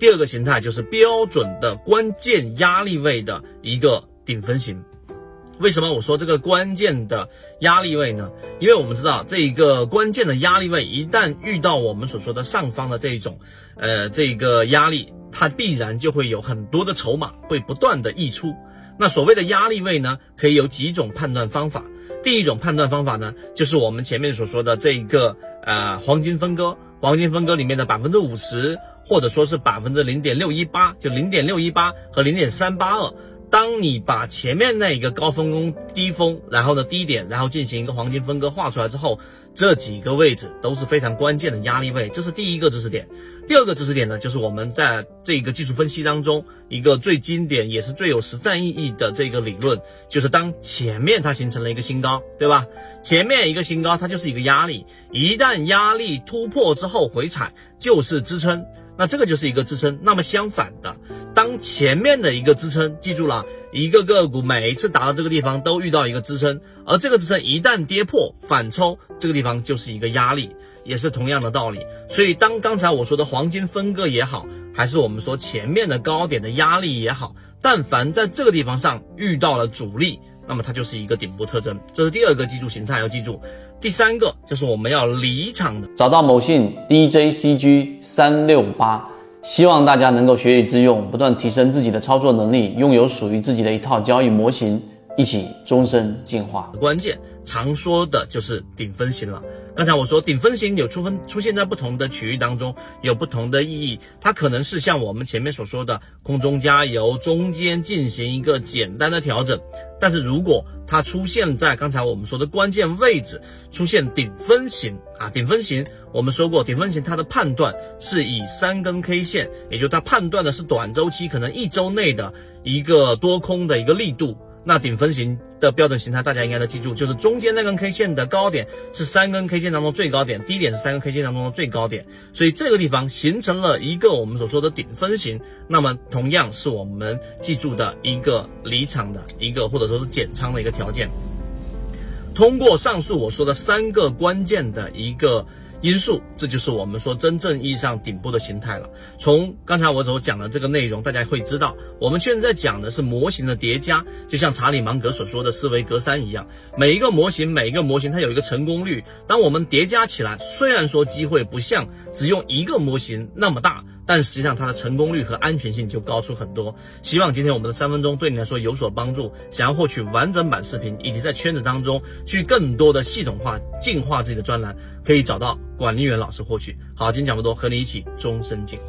第二个形态就是标准的关键压力位的一个顶分型。为什么我说这个关键的压力位呢？因为我们知道这一个关键的压力位一旦遇到我们所说的上方的这一种，呃，这个压力，它必然就会有很多的筹码会不断的溢出。那所谓的压力位呢，可以有几种判断方法。第一种判断方法呢，就是我们前面所说的这一个呃黄金分割，黄金分割里面的百分之五十，或者说是百分之零点六一八，就零点六一八和零点三八二。当你把前面那一个高峰、低峰，然后呢低点，然后进行一个黄金分割画出来之后，这几个位置都是非常关键的压力位，这是第一个知识点。第二个知识点呢，就是我们在这个技术分析当中一个最经典也是最有实战意义的这个理论，就是当前面它形成了一个新高，对吧？前面一个新高它就是一个压力，一旦压力突破之后回踩就是支撑。那这个就是一个支撑。那么相反的，当前面的一个支撑，记住了，一个个股每一次达到这个地方都遇到一个支撑，而这个支撑一旦跌破反抽，这个地方就是一个压力，也是同样的道理。所以当刚才我说的黄金分割也好，还是我们说前面的高点的压力也好，但凡在这个地方上遇到了阻力。那么它就是一个顶部特征，这是第二个记住形态要记住。第三个就是我们要离场的，找到某信 DJCG 三六八，希望大家能够学以致用，不断提升自己的操作能力，拥有属于自己的一套交易模型，一起终身进化。关键常说的就是顶分型了。刚才我说顶分型有出分出现在不同的区域当中，有不同的意义。它可能是像我们前面所说的空中加油，中间进行一个简单的调整。但是如果它出现在刚才我们说的关键位置，出现顶分型啊，顶分型，我们说过顶分型它的判断是以三根 K 线，也就它判断的是短周期，可能一周内的一个多空的一个力度。那顶分型的标准形态，大家应该都记住，就是中间那根 K 线的高点是三根 K 线当中最高点，低点是三根 K 线当中的最高点，所以这个地方形成了一个我们所说的顶分型，那么同样是我们记住的一个离场的一个或者说是减仓的一个条件。通过上述我说的三个关键的一个。因素，这就是我们说真正意义上顶部的形态了。从刚才我所讲的这个内容，大家会知道，我们现在讲的是模型的叠加，就像查理芒格所说的思维格三一样，每一个模型，每一个模型它有一个成功率。当我们叠加起来，虽然说机会不像只用一个模型那么大。但实际上它的成功率和安全性就高出很多。希望今天我们的三分钟对你来说有所帮助。想要获取完整版视频，以及在圈子当中去更多的系统化进化自己的专栏，可以找到管理员老师获取。好，今天讲不多，和你一起终身进化。